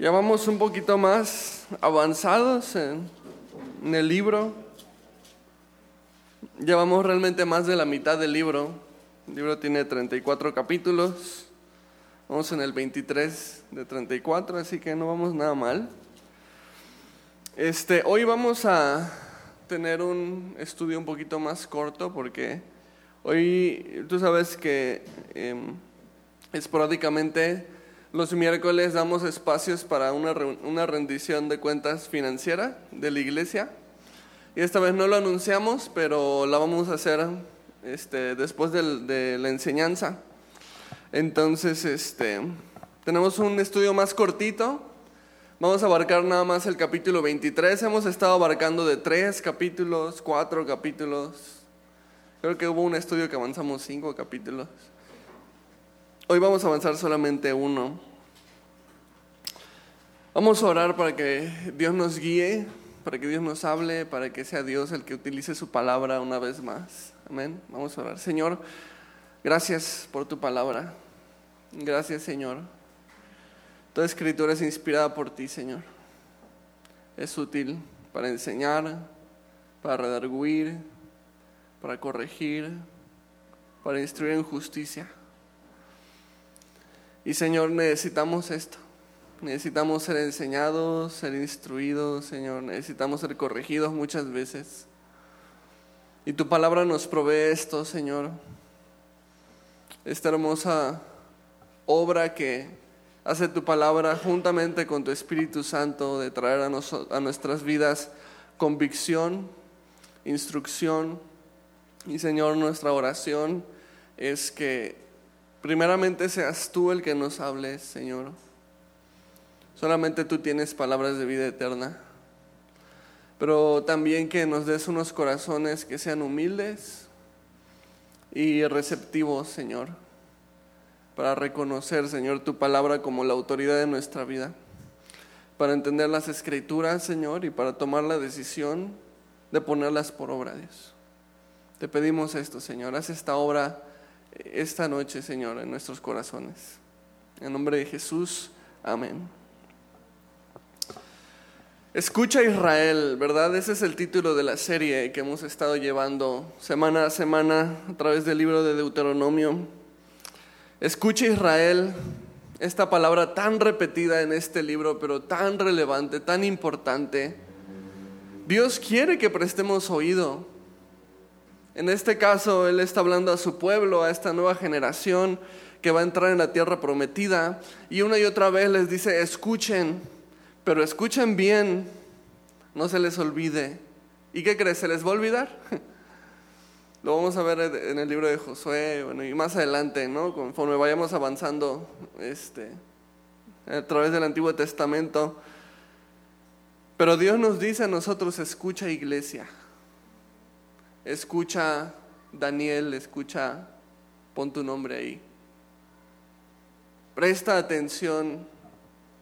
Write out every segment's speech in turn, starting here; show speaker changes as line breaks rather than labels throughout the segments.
Ya vamos un poquito más avanzados en, el libro. Llevamos realmente más de la mitad del libro. El libro tiene 34 capítulos. Vamos en el 23 de 34, así que no vamos nada mal. Este, hoy vamos a tener un estudio un poquito más corto porque hoy tú sabes que em, esporádicamente los miércoles damos espacios para una, una rendición de cuentas financiera de la iglesia. Y esta vez no lo anunciamos, pero la vamos a hacer este, después de la enseñanza. Entonces, este, tenemos un estudio más cortito. Vamos a abarcar nada más el capítulo 23. Hemos estado abarcando de tres capítulos, cuatro capítulos. Creo que hubo un estudio que avanzamos cinco capítulos. Hoy vamos a avanzar solamente uno. Vamos a orar para que Dios nos guíe, para que Dios nos hable, para que sea Dios el que utilice su palabra una vez más. Amén. Vamos a orar. Señor, gracias por tu palabra. Gracias, Señor. Toda escritura es inspirada por ti, Señor. Es útil para enseñar, para redarguir, para corregir, para instruir en justicia. Y Señor, necesitamos esto. Necesitamos ser enseñados, ser instruidos, Señor. Necesitamos ser corregidos muchas veces. Y tu palabra nos provee esto, Señor. Esta hermosa obra que hace tu palabra juntamente con tu Espíritu Santo de traer a, a nuestras vidas convicción, instrucción. Y Señor, nuestra oración es que primeramente seas tú el que nos hables, Señor. Solamente tú tienes palabras de vida eterna. Pero también que nos des unos corazones que sean humildes y receptivos, Señor, para reconocer, Señor, tu palabra como la autoridad de nuestra vida, para entender las escrituras, Señor, y para tomar la decisión de ponerlas por obra, Dios. Te pedimos esto, Señor, haz esta obra esta noche, Señor, en nuestros corazones. En nombre de Jesús, amén. Escucha Israel, ¿verdad? Ese es el título de la serie que hemos estado llevando semana a semana a través del libro de Deuteronomio. Escucha Israel, esta palabra tan repetida en este libro, pero tan relevante, tan importante. Dios quiere que prestemos oído. En este caso, Él está hablando a su pueblo, a esta nueva generación que va a entrar en la tierra prometida, y una y otra vez les dice, escuchen pero escuchen bien, no se les olvide. ¿Y qué crees? ¿Se les va a olvidar? Lo vamos a ver en el libro de Josué bueno, y más adelante, ¿no? Conforme vayamos avanzando este, a través del Antiguo Testamento. Pero Dios nos dice a nosotros, escucha iglesia, escucha Daniel, escucha, pon tu nombre ahí. Presta atención,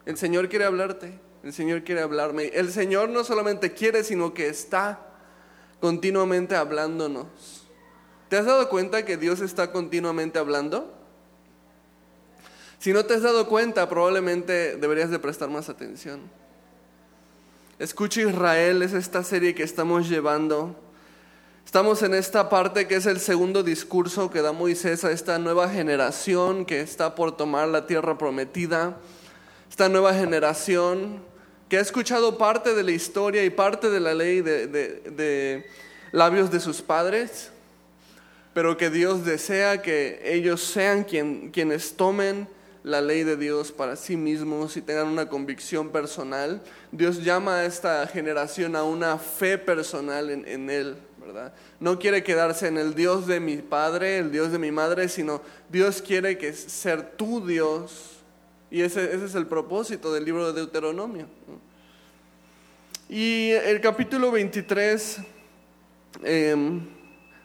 el Señor quiere hablarte. El Señor quiere hablarme. El Señor no solamente quiere, sino que está continuamente hablándonos. ¿Te has dado cuenta que Dios está continuamente hablando? Si no te has dado cuenta, probablemente deberías de prestar más atención. Escucha Israel, es esta serie que estamos llevando. Estamos en esta parte que es el segundo discurso que da Moisés a esta nueva generación que está por tomar la tierra prometida. Esta nueva generación que ha escuchado parte de la historia y parte de la ley de, labios de sus padres, pero que Dios desea que ellos sean quienes tomen la ley de Dios para sí mismos y tengan una convicción personal. Dios llama a esta generación a una fe personal en, Él, No quiere quedarse en el Dios de mi padre, el Dios de mi madre, sino Dios quiere que ser tu Dios y ese, es el propósito del libro de Deuteronomio. Y el capítulo 23, em,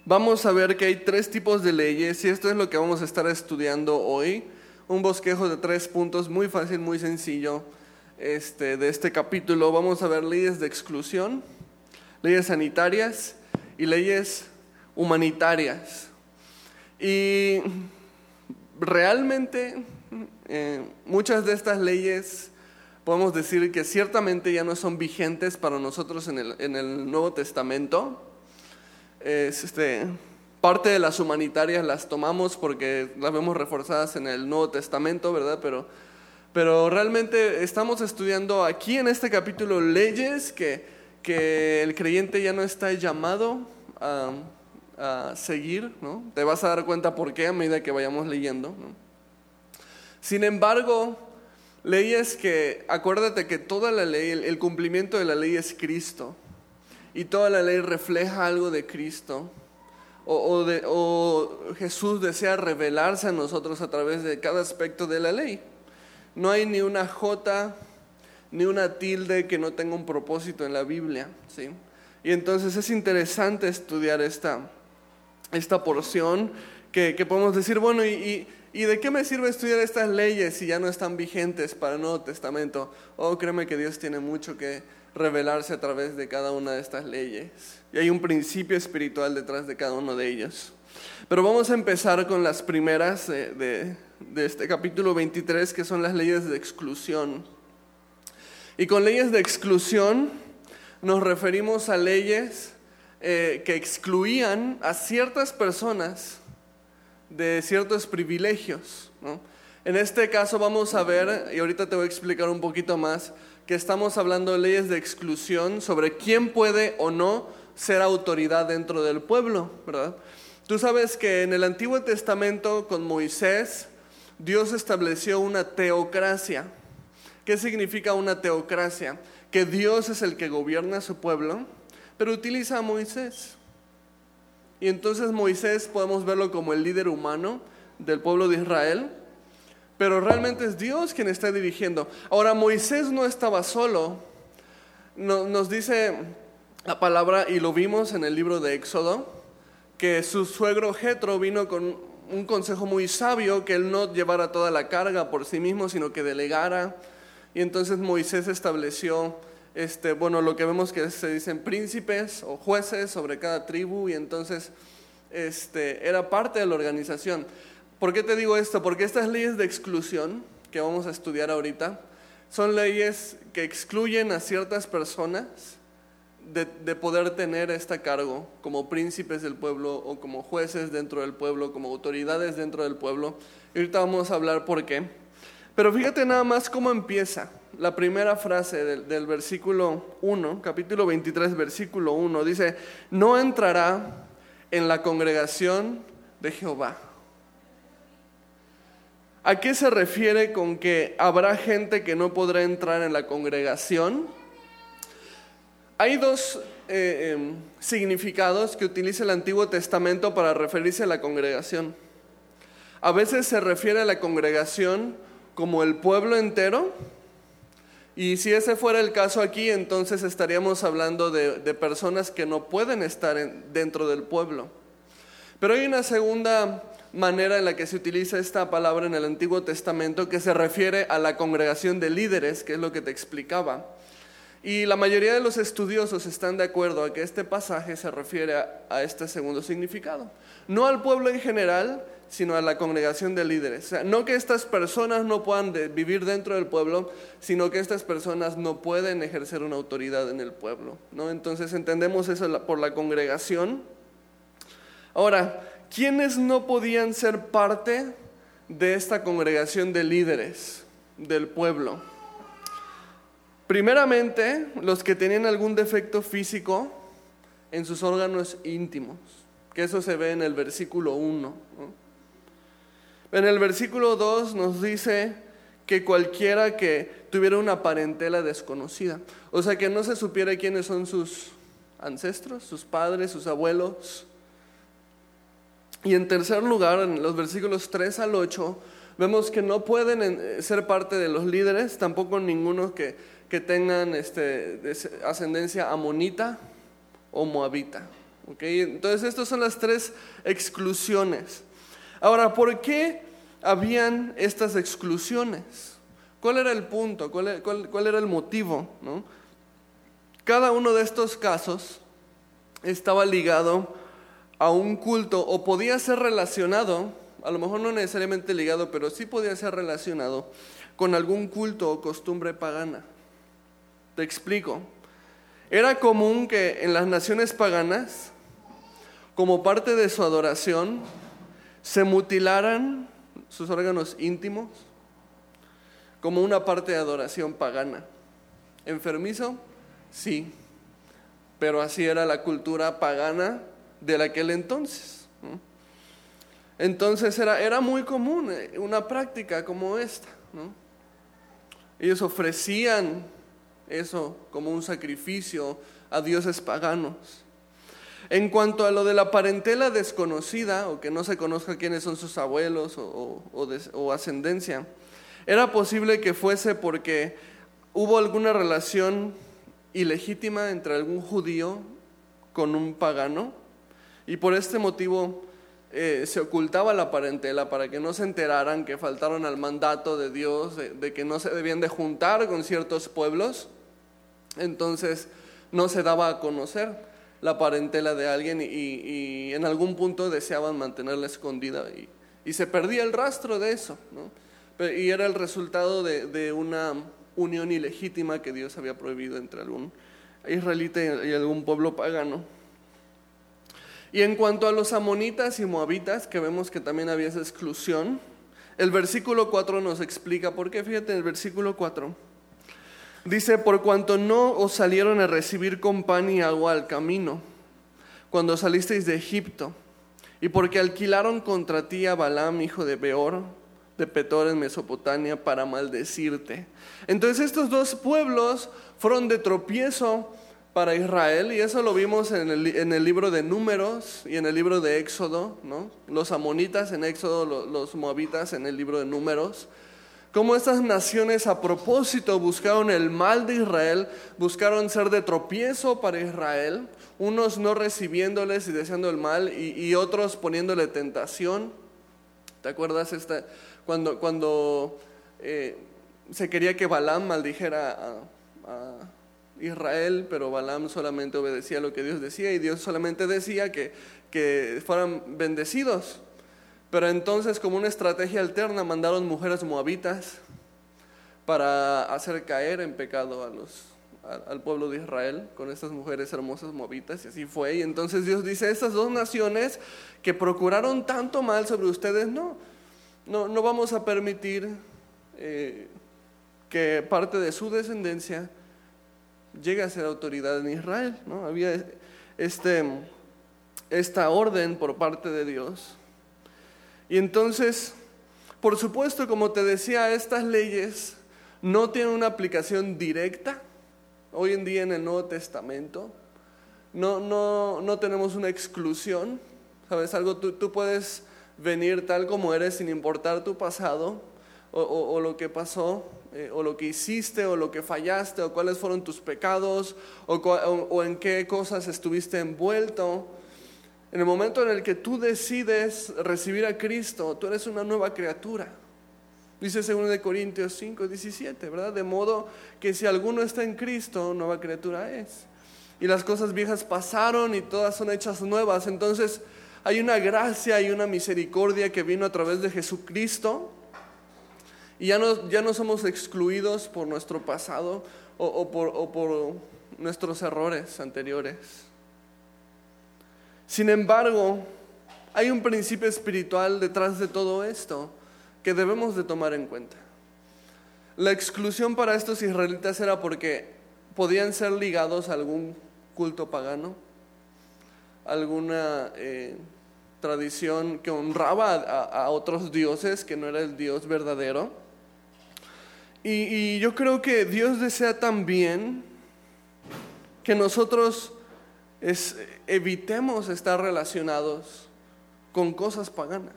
vamos a ver que hay tres tipos de leyes y esto es lo que vamos a estar estudiando hoy. Un bosquejo de tres puntos, muy fácil, muy sencillo este, de este capítulo. Vamos a ver leyes de exclusión, leyes sanitarias y leyes humanitarias. Y realmente eh, muchas de estas leyes podemos decir que ciertamente ya no son vigentes para nosotros en el, en el Nuevo Testamento. Es, este, parte de las humanitarias las tomamos porque las vemos reforzadas en el Nuevo Testamento, ¿verdad? Pero, pero realmente estamos estudiando aquí en este capítulo leyes que, que el creyente ya no está llamado a, a seguir, ¿no? Te vas a dar cuenta por qué a medida que vayamos leyendo, ¿no? Sin embargo, leyes que, acuérdate que toda la ley, el, cumplimiento de la ley es Cristo. Y toda la ley refleja algo de Cristo. O, o, Jesús desea revelarse a nosotros a través de cada aspecto de la ley. No hay ni una jota, ni una tilde que no tenga un propósito en la Biblia. ¿sí? Y entonces es interesante estudiar esta, esta porción que, que podemos decir, bueno, y ¿Y de qué me sirve estudiar estas leyes si ya no están vigentes para el Nuevo Testamento? Oh, créeme que Dios tiene mucho que revelarse a través de cada una de estas leyes. Y hay un principio espiritual detrás de cada uno de ellos. Pero vamos a empezar con las primeras de, este capítulo 23, que son las leyes de exclusión. Y con leyes de exclusión nos referimos a leyes eh, que excluían a ciertas personas de ciertos privilegios. En este caso vamos a ver, y ahorita te voy a explicar un poquito más, que estamos hablando de leyes de exclusión sobre quién puede o no ser autoridad dentro del pueblo, ¿verdad? Tú sabes que en el Antiguo Testamento con Moisés, Dios estableció una teocracia. ¿Qué significa una teocracia? Que Dios es el que gobierna a su pueblo, pero utiliza a Moisés. Y entonces Moisés podemos verlo como el líder humano del pueblo de Israel, pero realmente es Dios quien está dirigiendo. Ahora, Moisés no estaba solo. nos dice la palabra, y lo vimos en el libro de Éxodo, que su suegro Jetro vino con un consejo muy sabio, que él no llevara toda la carga por sí mismo, sino que delegara. Y entonces Moisés estableció este, bueno, lo que vemos que se dicen príncipes o jueces sobre cada tribu y entonces este, era parte de la organización. ¿Por qué te digo esto? Porque estas leyes de exclusión que vamos a estudiar ahorita son leyes que excluyen a ciertas personas de, de, poder tener este cargo como príncipes del pueblo o como jueces dentro del pueblo, como autoridades dentro del pueblo. Y ahorita vamos a hablar por qué. Pero fíjate nada más cómo empieza la primera frase del, versículo 1, capítulo 23, versículo 1, dice, no entrará en la congregación de Jehová. ¿A qué se refiere con que habrá gente que no podrá entrar en la congregación? Hay dos eh, em, significados que utiliza el Antiguo Testamento para referirse a la congregación. A veces se refiere a la congregación como el pueblo entero, y si ese fuera el caso aquí, entonces estaríamos hablando de, personas que no pueden estar dentro del pueblo. Pero hay una segunda manera en la que se utiliza esta palabra en el Antiguo Testamento que se refiere a la congregación de líderes, que es lo que te explicaba. Y la mayoría de los estudiosos están de acuerdo a que este pasaje se refiere a este segundo significado. No al pueblo en general, sino a la congregación de líderes. O sea, no que estas personas no puedan vivir dentro del pueblo, sino que estas personas no pueden ejercer una autoridad en el pueblo. ¿no? Entonces entendemos eso por la congregación. Ahora, ¿quiénes no podían ser parte de esta congregación de líderes del pueblo? Primeramente, los que tenían algún defecto físico en sus órganos íntimos, que eso se ve en el versículo 1. ¿no? En el versículo 2 nos dice que cualquiera que tuviera una parentela desconocida, o sea, que no se supiera quiénes son sus ancestros, sus padres, sus abuelos. Y en tercer lugar, en los versículos 3 al 8, vemos que no pueden eh, ser parte de los líderes, tampoco ninguno que, que tengan este, ascendencia amonita o moabita. ¿okay? Entonces, estas son las tres exclusiones. Ahora, ¿por qué habían estas exclusiones? ¿Cuál era el punto? ¿Cuál, era el motivo? Cada uno de estos casos estaba ligado a un culto o podía ser relacionado, a lo mejor no necesariamente ligado, pero sí podía ser relacionado con algún culto o costumbre pagana. Te explico. Era común que en las naciones paganas, como parte de su adoración, se mutilaran sus órganos íntimos como una parte de adoración pagana. ¿Enfermizo? Sí, pero así era la cultura pagana de aquel entonces. Entonces era, era muy común eh, una práctica como esta. Ellos ofrecían eso como un sacrificio a dioses paganos. En cuanto a lo de la parentela desconocida, o que no se conozca quiénes son sus abuelos o, ascendencia, era posible que fuese porque hubo alguna relación ilegítima entre algún judío con un pagano y por este motivo eh, se ocultaba la parentela para que no se enteraran que faltaron al mandato de Dios, de, que no se debían de juntar con ciertos pueblos. Entonces no se daba a conocer la parentela de alguien y, en algún punto deseaban mantenerla escondida y, se perdía el rastro de eso. Y era el resultado de una unión ilegítima que Dios había prohibido entre algún israelita y algún pueblo pagano. Y en cuanto a los amonitas y moabitas, que vemos que también había esa exclusión, el versículo 4 nos explica por qué. Fíjate, el versículo 4 dice, por cuanto no os salieron a recibir con pan y agua al camino, cuando salisteis de Egipto, y porque alquilaron contra ti a Balaam, hijo de Beor, de Petor en Mesopotamia, para maldecirte. Entonces estos dos pueblos fueron de tropiezo para Israel y eso lo vimos en el, libro de Números y en el libro de Éxodo, ¿no? los amonitas en Éxodo, los moabitas en el libro de Números. Cómo estas naciones a propósito buscaron el mal de Israel, buscaron ser de tropiezo para Israel, unos no recibiéndoles y deseando el mal y, otros poniéndole tentación. ¿Te acuerdas esta, cuando, cuando eh, se quería que Balaam maldijera a Israel, pero Balaam solamente obedecía lo que Dios decía y Dios solamente decía que, que fueran bendecidos. Pero entonces como una estrategia alterna mandaron mujeres moabitas para hacer caer en pecado a los, al pueblo de Israel con estas mujeres hermosas moabitas y así fue. Y entonces Dios dice, estas dos naciones que procuraron tanto mal sobre ustedes, no, no, no vamos a permitir eh, que parte de su descendencia llega a ser autoridad en Israel. ¿no? Había este, esta orden por parte de Dios. Y entonces, por supuesto, como te decía, estas leyes no tienen una aplicación directa hoy en día en el Nuevo Testamento. No, no, no tenemos una exclusión. ¿Sabes algo? Tú, puedes venir tal como eres sin importar tu pasado o, o lo que pasó eh, o lo que hiciste, o lo que fallaste, o cuáles fueron tus pecados, o, en qué cosas estuviste envuelto. En el momento en el que tú decides recibir a Cristo, tú eres una nueva criatura. Dice 2 de Corintios 5, 17, ¿verdad? De modo que si alguno está en Cristo, nueva criatura es. Y las cosas viejas pasaron y todas son hechas nuevas. Entonces hay una gracia y una misericordia que vino a través de Jesucristo y ya no, ya no somos excluidos por nuestro pasado o, por, o por nuestros errores anteriores. Sin embargo, hay un principio espiritual detrás de todo esto que debemos de tomar en cuenta. La exclusión para estos israelitas era porque podían ser ligados a algún culto pagano, alguna eh, tradición que honraba a, otros dioses que no era el Dios verdadero. Y, yo creo que Dios desea también que nosotros evitemos estar relacionados con cosas paganas.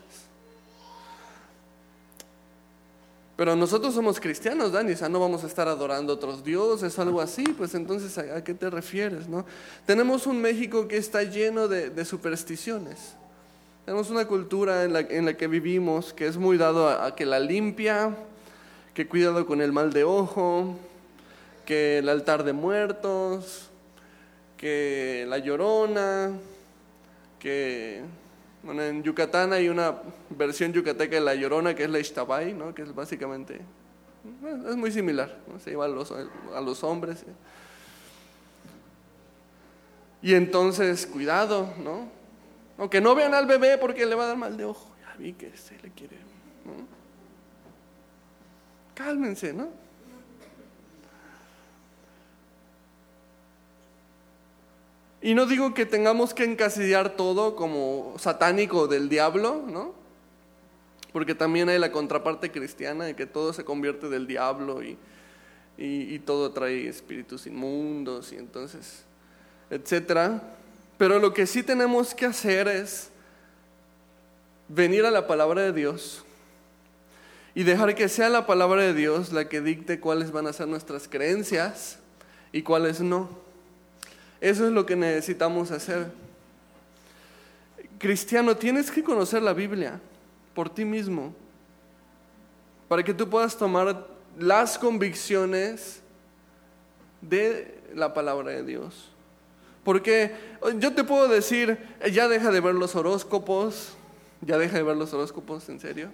Pero nosotros somos cristianos, Dani, o sea, no vamos a estar adorando a otros dioses algo así, pues entonces ¿a, qué te refieres? No? Tenemos un México que está lleno de, supersticiones. Tenemos una cultura en la, que vivimos que es muy dado a que la limpia, que cuidado con el mal de ojo, que el altar de muertos, que la llorona, que bueno, en Yucatán hay una versión yucateca de la llorona que es la Ixtabay, ¿no? que es básicamente Es muy similar, se lleva a los, a los hombres. Y entonces, cuidado, ¿no? Aunque no vean al bebé porque le va a dar mal de ojo. Ya vi que se le quiere. Cálmense, ¿no? Y no digo que tengamos que encasillar todo como satánico del diablo, ¿no? Porque también hay la contraparte cristiana de que todo se convierte del diablo y, y todo trae espíritus inmundos y entonces, etcétera. Pero lo que sí tenemos que hacer es venir a la palabra de Dios y dejar que sea la palabra de Dios la que dicte cuáles van a ser nuestras creencias y cuáles no. Eso es lo que necesitamos hacer. Cristiano, tienes que conocer la Biblia por ti mismo, para que tú puedas tomar las convicciones de la palabra de Dios. Porque yo te puedo decir, ya deja de ver los horóscopos, ya deja de ver los horóscopos, en serio.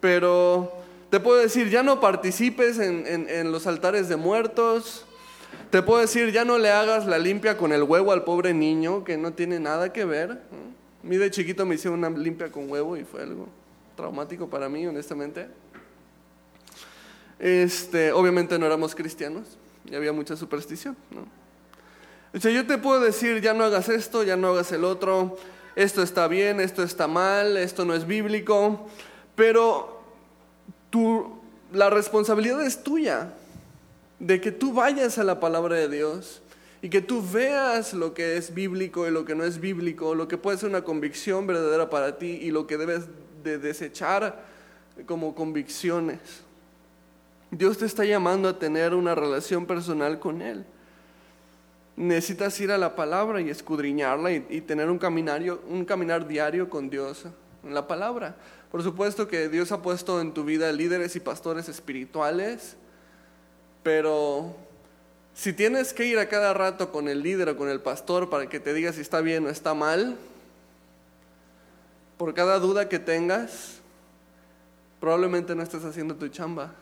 Pero te puedo decir, ya no participes en, en los altares de muertos, te puedo decir, ya no le hagas la limpia con el huevo al pobre niño, que no tiene nada que ver. A mí de chiquito me hicieron una limpia con huevo y fue algo traumático para mí, honestamente. Este, obviamente no éramos cristianos y había mucha superstición. O sea, yo te puedo decir, ya no hagas esto, ya no hagas el otro, esto está bien, esto está mal, esto no es bíblico, pero la responsabilidad es tuya de que tú vayas a la palabra de Dios y que tú veas lo que es bíblico y lo que no es bíblico, lo que puede ser una convicción verdadera para ti y lo que debes de desechar como convicciones. Dios te está llamando a tener una relación personal con Él. Necesitas ir a la palabra y escudriñarla y, y tener un, caminario, un caminar diario con Dios en la palabra. Por supuesto que Dios ha puesto en tu vida líderes y pastores espirituales pero si tienes que ir a cada rato con el líder o con el pastor para que te diga si está bien o está mal, por cada duda que tengas, probablemente no estés haciendo tu chamba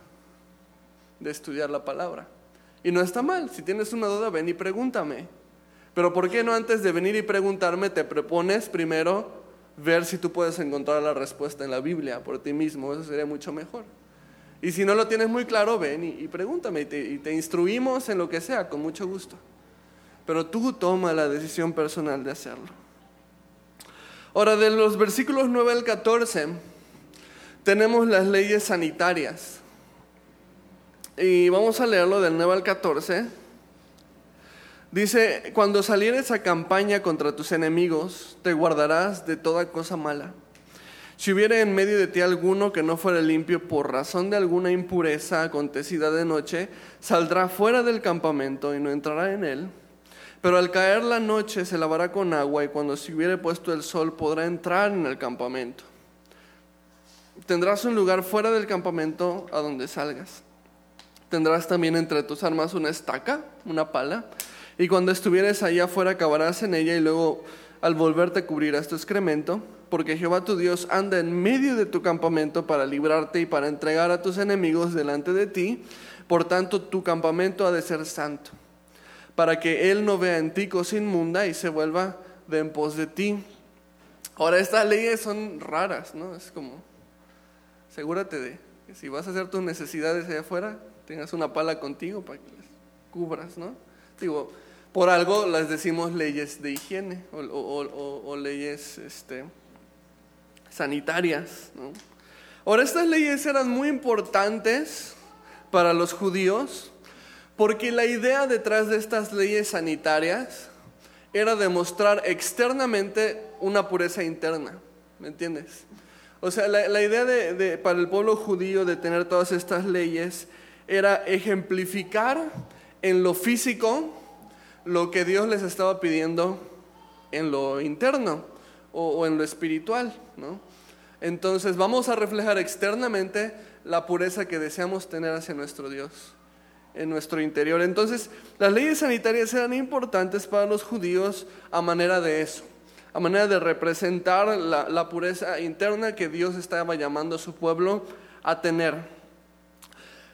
de estudiar la palabra. Y no está mal, si tienes una duda, ven y pregúntame. Pero ¿por qué no antes de venir y preguntarme te propones primero ver si tú puedes encontrar la respuesta en la Biblia por ti mismo? Eso sería mucho mejor. Y si no lo tienes muy claro, ven y, pregúntame y te, instruimos en lo que sea, con mucho gusto. Pero tú toma la decisión personal de hacerlo. Ahora, de los versículos 9 al 14, tenemos las leyes sanitarias. Y vamos a leerlo del 9 al 14. Dice, cuando salieres a campaña contra tus enemigos, te guardarás de toda cosa mala si hubiera en medio de ti alguno que no fuera limpio por razón de alguna impureza acontecida de noche, saldrá fuera del campamento y no entrará en él. Pero al caer la noche se lavará con agua y cuando se hubiere puesto el sol podrá entrar en el campamento. Tendrás un lugar fuera del campamento a donde salgas. Tendrás también entre tus armas una estaca, una pala, y cuando estuvieres allá afuera acabarás en ella y luego al volverte cubrirás tu excremento porque Jehová tu Dios anda en medio de tu campamento para librarte y para entregar a tus enemigos delante de ti. Por tanto, tu campamento ha de ser santo, para que Él no vea en ti cosa inmunda y se vuelva de en pos de ti. Ahora, estas leyes son raras, ¿no? Es como, asegúrate de que si vas a hacer tus necesidades allá afuera, tengas una pala contigo para que las cubras, ¿no? Digo, por algo las decimos leyes de higiene o, leyes, este, sanitarias. Ahora, estas leyes eran muy importantes para los judíos porque la idea detrás de estas leyes sanitarias era demostrar externamente una pureza interna, ¿me entiendes? O sea, la, idea de, para el pueblo judío de tener todas estas leyes era ejemplificar en lo físico lo que Dios les estaba pidiendo en lo interno o, en lo espiritual, ¿no? Entonces vamos a reflejar externamente la pureza que deseamos tener hacia nuestro Dios en nuestro interior. Entonces, las leyes sanitarias eran importantes para los judíos a manera de eso, a manera de representar la, la, pureza interna que Dios estaba llamando a su pueblo a tener.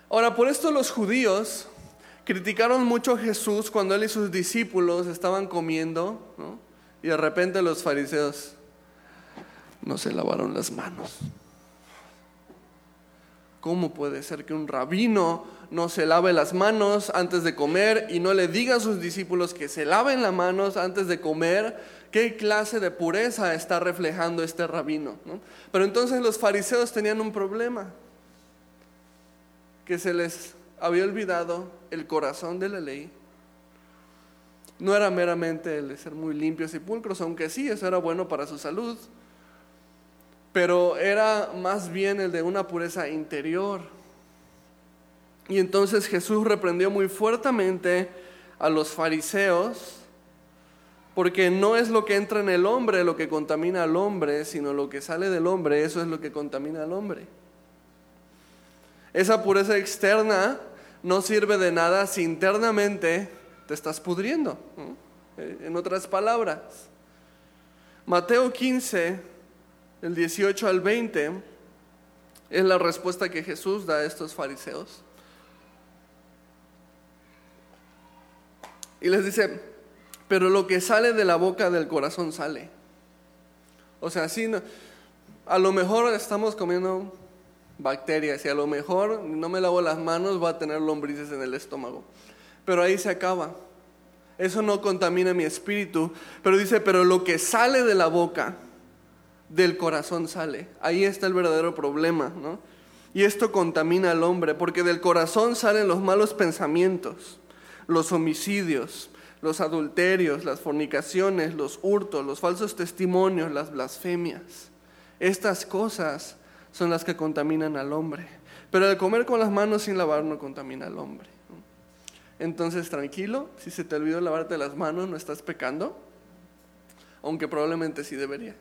Ahora, por esto los judíos criticaron mucho a Jesús cuando él y sus discípulos estaban comiendo, ¿no? y de repente los fariseos no se lavaron las manos. ¿Cómo puede ser que un rabino no se lave las manos antes de comer y no le diga a sus discípulos que se laven las manos antes de comer? ¿Qué clase de pureza está reflejando este rabino? Pero entonces los fariseos tenían un problema, que se les había olvidado el corazón de la ley. No era meramente el de ser muy limpios y pulcros, aunque sí, eso era bueno para su salud, pero era más bien el de una pureza interior. Y entonces Jesús reprendió muy fuertemente a los fariseos, porque no es lo que entra en el hombre lo que contamina al hombre, sino lo que sale del hombre, eso es lo que contamina al hombre. Esa pureza externa no sirve de nada si internamente te estás pudriendo. En otras palabras, Mateo 15 el 18 al 20, es la respuesta que Jesús da a estos fariseos. Y les dice, pero lo que sale de la boca del corazón sale. O sea, así a lo mejor estamos comiendo bacterias y a lo mejor no me lavo las manos, va a tener lombrices en el estómago. Pero ahí se acaba. Eso no contamina mi espíritu. Pero dice, pero lo que sale de la boca, del corazón sale. Ahí está el verdadero problema, ¿no? Y esto contamina al hombre, porque del corazón salen los malos pensamientos, los homicidios, los adulterios, las fornicaciones, los hurtos, los falsos testimonios, las blasfemias. Estas cosas son las que contaminan al hombre. Pero el comer con las manos sin lavar no contamina al hombre. Entonces, tranquilo, si se te olvidó lavarte las manos, no estás pecando, aunque probablemente sí deberías.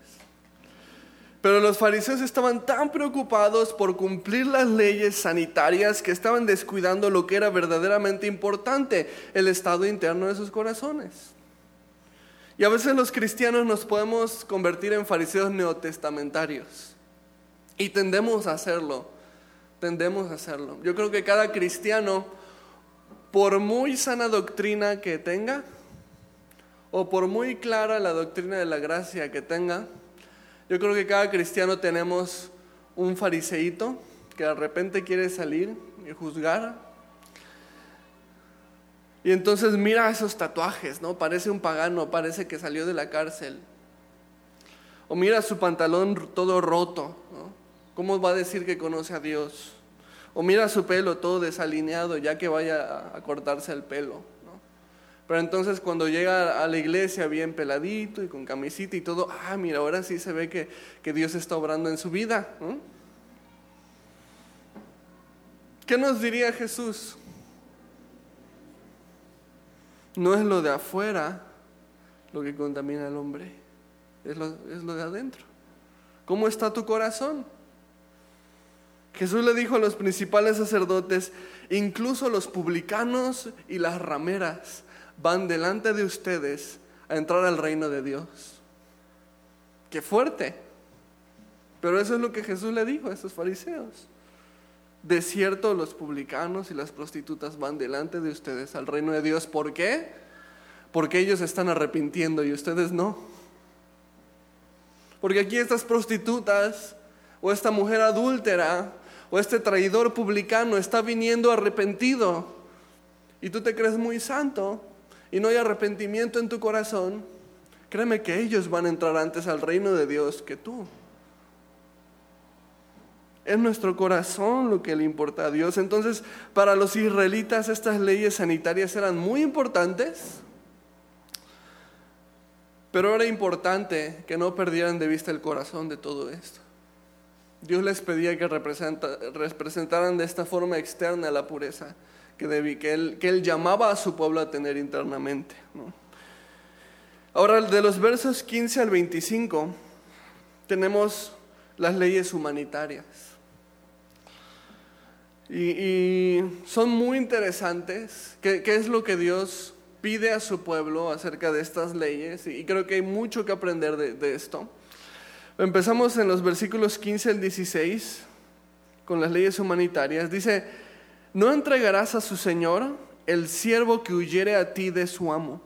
Pero los fariseos estaban tan preocupados por cumplir las leyes sanitarias que estaban descuidando lo que era verdaderamente importante, el estado interno de sus corazones. Y a veces los cristianos nos podemos convertir en fariseos neotestamentarios. Y tendemos a hacerlo, tendemos a hacerlo. Yo creo que cada cristiano, por muy sana doctrina que tenga, o por muy clara la doctrina de la gracia que tenga, yo creo que cada cristiano tenemos un fariseíto que de repente quiere salir y juzgar. Y entonces mira esos tatuajes, ¿no? Parece un pagano, parece que salió de la cárcel. O mira su pantalón todo roto. ¿Cómo va a decir que conoce a Dios? O mira su pelo todo desalineado, ya que vaya a cortarse el pelo. Pero entonces cuando llega a la iglesia bien peladito y con camisita y todo, ah, mira, ahora sí se ve que, Dios está obrando en su vida. ¿Qué nos diría Jesús? No es lo de afuera lo que contamina al hombre, es lo, es lo de adentro. ¿Cómo está tu corazón? Jesús le dijo a los principales sacerdotes, incluso los publicanos y las rameras, van delante de ustedes a entrar al reino de Dios. Qué fuerte. Pero eso es lo que Jesús le dijo a esos fariseos. De cierto, los publicanos y las prostitutas van delante de ustedes al reino de Dios. ¿Por qué? Porque ellos están arrepintiendo y ustedes no. Porque aquí estas prostitutas o esta mujer adúltera o este traidor publicano está viniendo arrepentido y tú te crees muy santo y no hay arrepentimiento en tu corazón, créeme que ellos van a entrar antes al reino de Dios que tú. Es nuestro corazón lo que le importa a Dios. Entonces, para los israelitas estas leyes sanitarias eran muy importantes, pero era importante que no perdieran de vista el corazón de todo esto. Dios les pedía que representaran de esta forma externa la pureza que, él, que él llamaba a su pueblo a tener internamente. Ahora, de los versos 15 al 25, tenemos las leyes humanitarias. Y, son muy interesantes. ¿Qué, ¿Qué, es lo que Dios pide a su pueblo acerca de estas leyes? Y, creo que hay mucho que aprender de, de, esto. Empezamos en los versículos 15 al 16 con las leyes humanitarias. Dice, no entregarás a su señor el siervo que huyere a ti de su amo.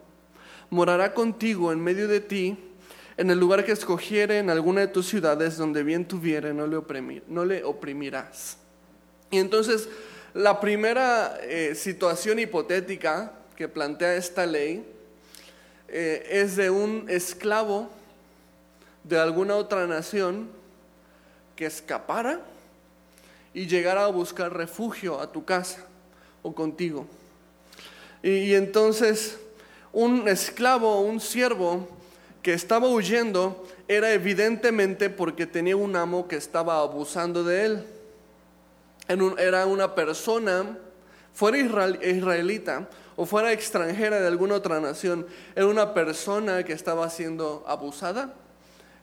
Morará contigo en medio de ti, en el lugar que escogiere en alguna de tus ciudades donde bien tuviere, no le, no le oprimirás. Y entonces, la primera eh, situación hipotética que plantea esta ley eh, es de un esclavo de alguna otra nación que escapara y llegara a buscar refugio a tu casa o contigo. Y, entonces un esclavo, un siervo que estaba huyendo era evidentemente porque tenía un amo que estaba abusando de él. Era una persona, fuera israelita o fuera extranjera de alguna otra nación, era una persona que estaba siendo abusada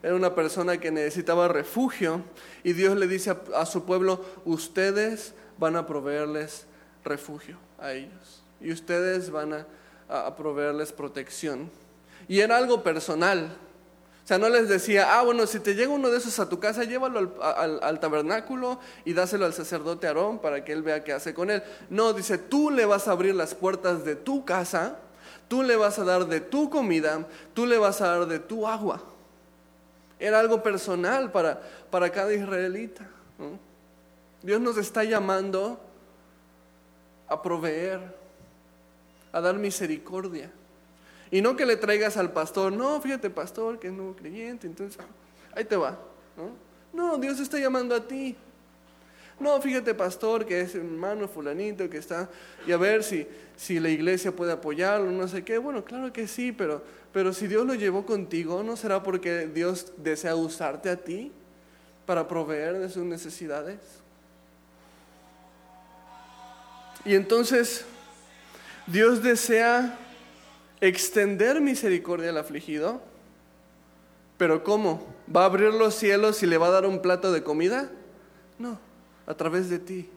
era una persona que necesitaba refugio y Dios le dice a, su pueblo, ustedes van a proveerles refugio a ellos y ustedes van a, proveerles protección. Y era algo personal. O sea, no les decía, ah, bueno, si te llega uno de esos a tu casa, llévalo al, al, tabernáculo y dáselo al sacerdote Aarón para que él vea qué hace con él. No, dice, tú le vas a abrir las puertas de tu casa, tú le vas a dar de tu comida, tú le vas a dar de tu agua. Era algo personal para, para cada israelita. Dios nos está llamando a proveer, a dar misericordia. Y no que le traigas al pastor, no, fíjate pastor, que es nuevo creyente, entonces ahí te va. ¿no? no, Dios está llamando a ti. No, fíjate pastor, que es hermano fulanito que está, y a ver si, si la iglesia puede apoyarlo, no sé qué. Bueno, claro que sí, pero pero si Dios lo llevó contigo, ¿no será porque Dios desea usarte a ti para proveer de sus necesidades? Y entonces Dios desea extender misericordia al afligido, pero ¿cómo? ¿Va a abrir los cielos y le va a dar un plato de comida? No, a través de ti,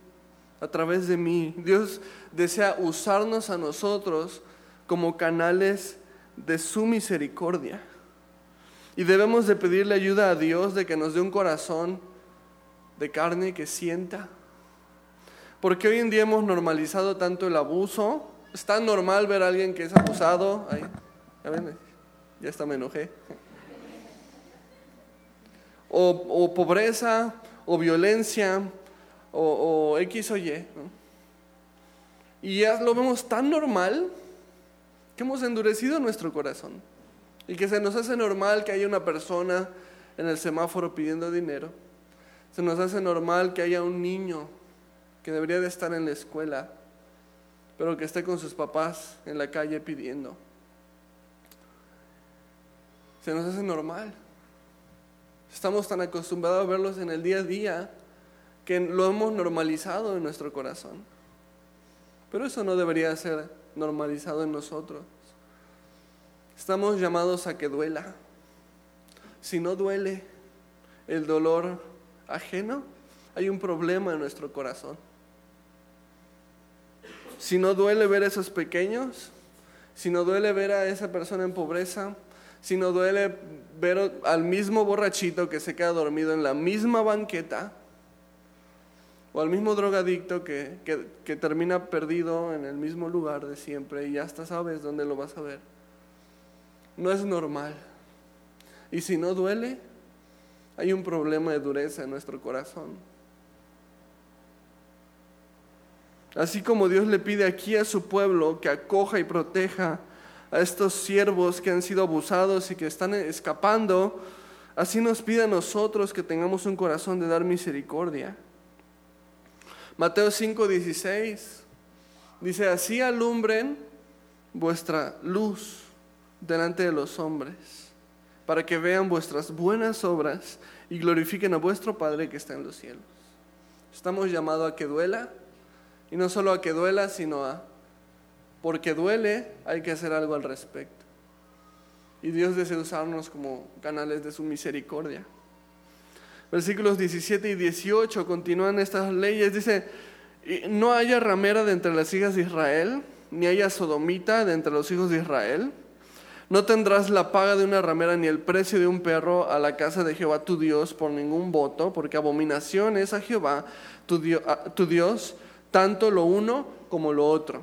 a través de mí. Dios desea usarnos a nosotros como canales de su misericordia. Y debemos de pedirle ayuda a Dios de que nos dé un corazón de carne que sienta. Porque hoy en día hemos normalizado tanto el abuso. Es tan normal ver a alguien que es abusado. ya, ven, ya hasta me enojé. O, pobreza, o violencia, o, X o Y. Y ya lo vemos tan normal que hemos endurecido nuestro corazón y que se nos hace normal que haya una persona en el semáforo pidiendo dinero. Se nos hace normal que haya un niño que debería de estar en la escuela, pero que esté con sus papás en la calle pidiendo. Se nos hace normal. Estamos tan acostumbrados a verlos en el día a día que lo hemos normalizado en nuestro corazón. Pero eso no debería ser normalizado en nosotros. Estamos llamados a que duela. Si no duele el dolor ajeno, hay un problema en nuestro corazón. Si no duele ver a esos pequeños, si no duele ver a esa persona en pobreza, si no duele ver al mismo borrachito que se queda dormido en la misma banqueta, o al mismo drogadicto que, que, termina perdido en el mismo lugar de siempre y ya hasta sabes dónde lo vas a ver. No es normal. Y si no duele, hay un problema de dureza en nuestro corazón. Así como Dios le pide aquí a su pueblo que acoja y proteja a estos siervos que han sido abusados y que están escapando, así nos pide a nosotros que tengamos un corazón de dar misericordia. Mateo 5:16 dice, así alumbren vuestra luz delante de los hombres, para que vean vuestras buenas obras y glorifiquen a vuestro Padre que está en los cielos. Estamos llamados a que duela, y no solo a que duela, sino a, porque duele, hay que hacer algo al respecto. Y Dios desea usarnos como canales de su misericordia. Versículos 17 y 18 continúan estas leyes. Dice, no haya ramera de entre las hijas de Israel, ni haya sodomita de entre los hijos de Israel. No tendrás la paga de una ramera ni el precio de un perro a la casa de Jehová tu Dios por ningún voto, porque abominación es a Jehová tu, Dios, tanto lo uno como lo otro.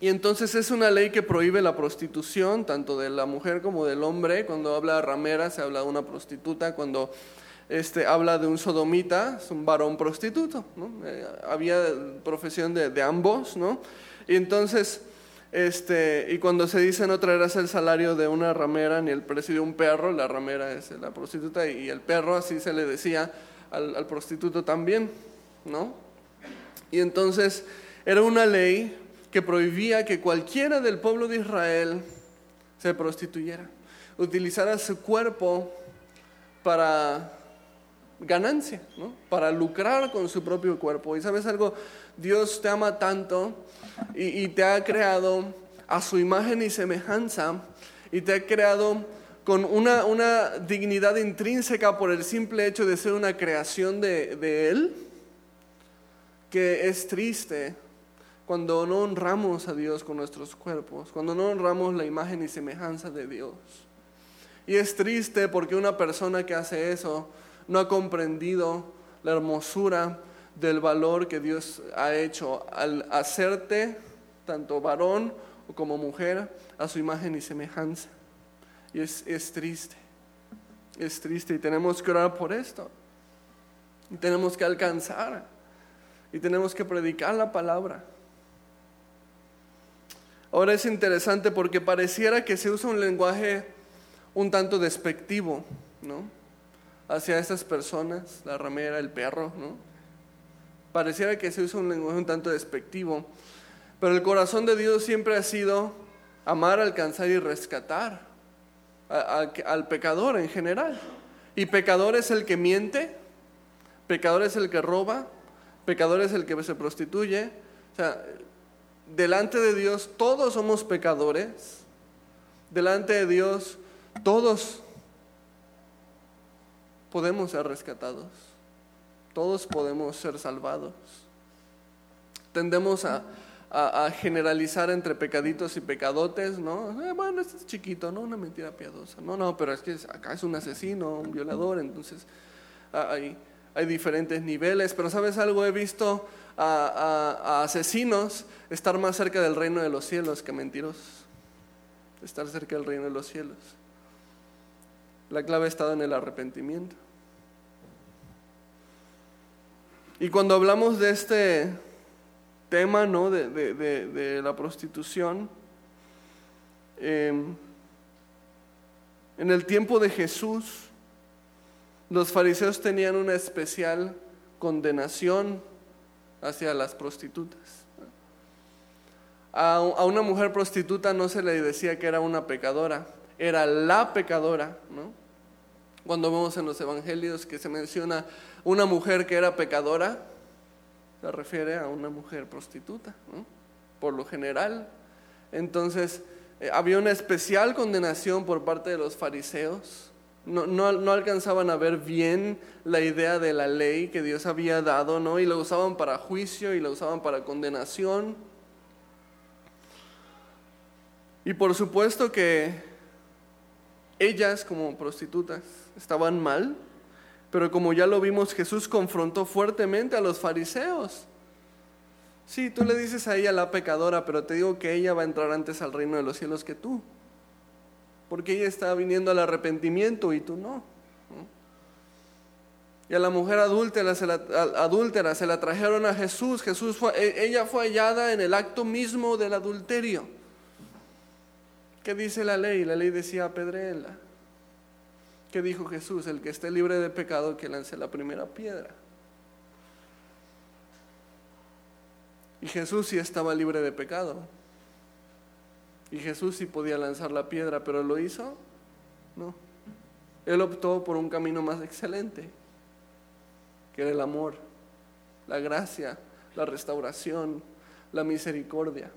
Y entonces es una ley que prohíbe la prostitución, tanto de la mujer como del hombre. Cuando habla de ramera se habla de una prostituta, cuando este, habla de un sodomita, es un varón prostituto. Eh, había profesión de, ambos, ¿no? Y entonces, este, y cuando se dice no traerás el salario de una ramera ni el precio de un perro, la ramera es la prostituta y el perro, así se le decía al, al prostituto también, ¿no? Y entonces era una ley que prohibía que cualquiera del pueblo de Israel se prostituyera, utilizara su cuerpo para ganancia, ¿no? para lucrar con su propio cuerpo. Y sabes algo, Dios te ama tanto y, te ha creado a su imagen y semejanza y te ha creado con una, una, dignidad intrínseca por el simple hecho de ser una creación de, de Él, que es triste cuando no honramos a Dios con nuestros cuerpos, cuando no honramos la imagen y semejanza de Dios. Y es triste porque una persona que hace eso no ha comprendido la hermosura del valor que Dios ha hecho al hacerte, tanto varón como mujer, a su imagen y semejanza. Y es, es triste, es triste y tenemos que orar por esto. Y tenemos que alcanzar y tenemos que predicar la palabra. Ahora es interesante porque pareciera que se usa un lenguaje un tanto despectivo, ¿no? Hacia estas personas, la ramera, el perro, ¿no? Pareciera que se usa un lenguaje un tanto despectivo, pero el corazón de Dios siempre ha sido amar, alcanzar y rescatar al pecador en general. Y pecador es el que miente, pecador es el que roba, pecador es el que se prostituye. O sea, delante de Dios todos somos pecadores. Delante de Dios todos podemos ser rescatados. Todos podemos ser salvados. Tendemos a, generalizar entre pecaditos y pecadotes, ¿no? Eh, bueno, este es chiquito, ¿no? Una mentira piadosa. No, no, pero es que acá es un asesino, un violador, entonces hay, diferentes niveles. Pero ¿sabes algo? He visto a, asesinos estar más cerca del reino de los cielos que mentirosos. Estar cerca del reino de los cielos. La clave ha estado en el arrepentimiento. Y cuando hablamos de este tema, ¿no? De, la prostitución, em, en el tiempo de Jesús, los fariseos tenían una especial condenación hacia las prostitutas. A, una mujer prostituta no se le decía que era una pecadora, era la pecadora, ¿no? Cuando vemos en los evangelios que se menciona una mujer que era pecadora, se refiere a una mujer prostituta, ¿no? por lo general. Entonces, eh, había una especial condenación por parte de los fariseos no, no, alcanzaban a ver bien la idea de la ley que Dios había dado, ¿no? Y la usaban para juicio y la usaban para condenación. Y por supuesto que ellas como prostitutas estaban mal, pero como ya lo vimos, Jesús confrontó fuertemente a los fariseos. Sí, tú le dices a ella la pecadora, pero te digo que ella va a entrar antes al reino de los cielos que tú porque ella está viniendo al arrepentimiento y tú no. Y a la mujer adúltera se la, adúltera se la trajeron a Jesús. Jesús fue, e, ella fue hallada en el acto mismo del adulterio. ¿Qué dice la ley? La ley decía apedréela. ¿Qué dijo Jesús? El que esté libre de pecado que lance la primera piedra. Y Jesús sí estaba libre de pecado. Y Jesús sí podía lanzar la piedra, pero ¿lo hizo? No. Él optó por un camino más excelente, que era el amor, la gracia, la restauración, la misericordia.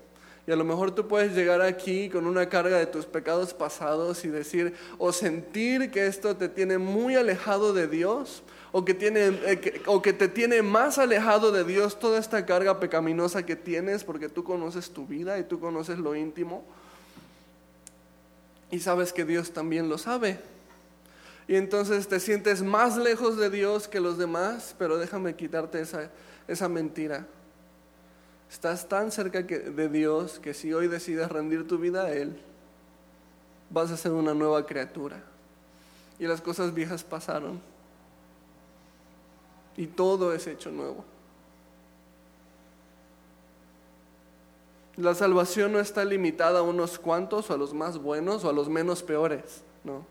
Y a lo mejor tú puedes llegar aquí con una carga de tus pecados pasados y decir, o sentir que esto te tiene muy alejado de Dios, o que, tiene, eh, o que te tiene más alejado de Dios toda esta carga pecaminosa que tienes porque tú conoces tu vida y tú conoces lo íntimo. Y sabes que Dios también lo sabe. Y entonces te sientes más lejos de Dios que los demás, pero déjame quitarte esa, esa mentira. Estás tan cerca de Dios que si hoy decides rendir tu vida a Él, vas a ser una nueva criatura. Y las cosas viejas pasaron. Y todo es hecho nuevo. La salvación no está limitada a unos cuantos o a los más buenos o a los menos peores, no.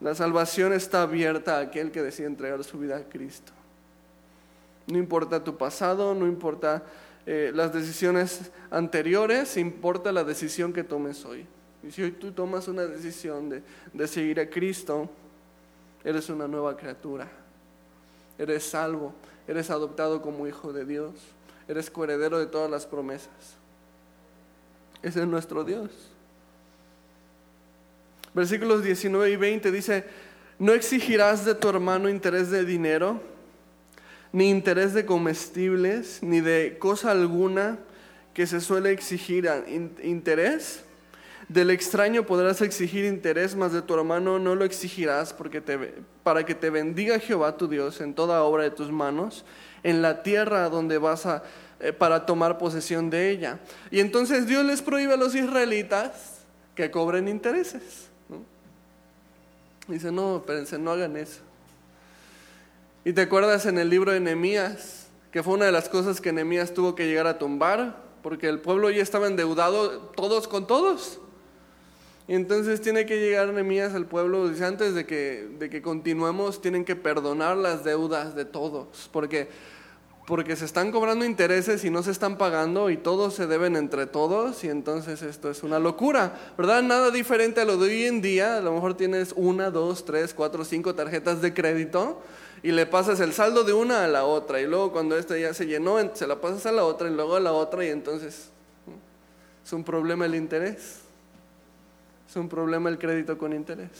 La salvación está abierta a aquel que decide entregar su vida a Cristo. No importa tu pasado, no importa eh, las decisiones anteriores, importa la decisión que tomes hoy. Y si hoy tú tomas una decisión de, de seguir a Cristo, eres una nueva criatura. Eres salvo, eres adoptado como hijo de Dios, eres coheredero de todas las promesas. Ese es nuestro Dios. Versículos 19 y 20 dice, no exigirás de tu hermano interés de dinero, ni interés de comestibles, ni de cosa alguna que se suele exigir interés. Del extraño podrás exigir interés, mas de tu hermano no lo exigirás porque te, para que te bendiga Jehová tu Dios en toda obra de tus manos, en la tierra donde vas a eh, para tomar posesión de ella. Y entonces Dios les prohíbe a los israelitas que cobren intereses. Dice, no, espérense, no hagan eso. Y te acuerdas en el libro de Nehemías, que fue una de las cosas que Nehemías tuvo que llegar a tumbar, porque el pueblo ya estaba endeudado todos con todos. Y entonces tiene que llegar Nehemías al pueblo, dice, antes de que, de que continuemos, tienen que perdonar las deudas de todos, porque porque se están cobrando intereses y no se están pagando y todos se deben entre todos y entonces esto es una locura, ¿verdad? Nada diferente a lo de hoy en día, a lo mejor tienes una, dos, tres, cuatro, cinco tarjetas de crédito y le pasas el saldo de una a la otra y luego cuando esta ya se llenó se la pasas a la otra y luego a la otra y entonces es un problema el interés, es un problema el crédito con interés.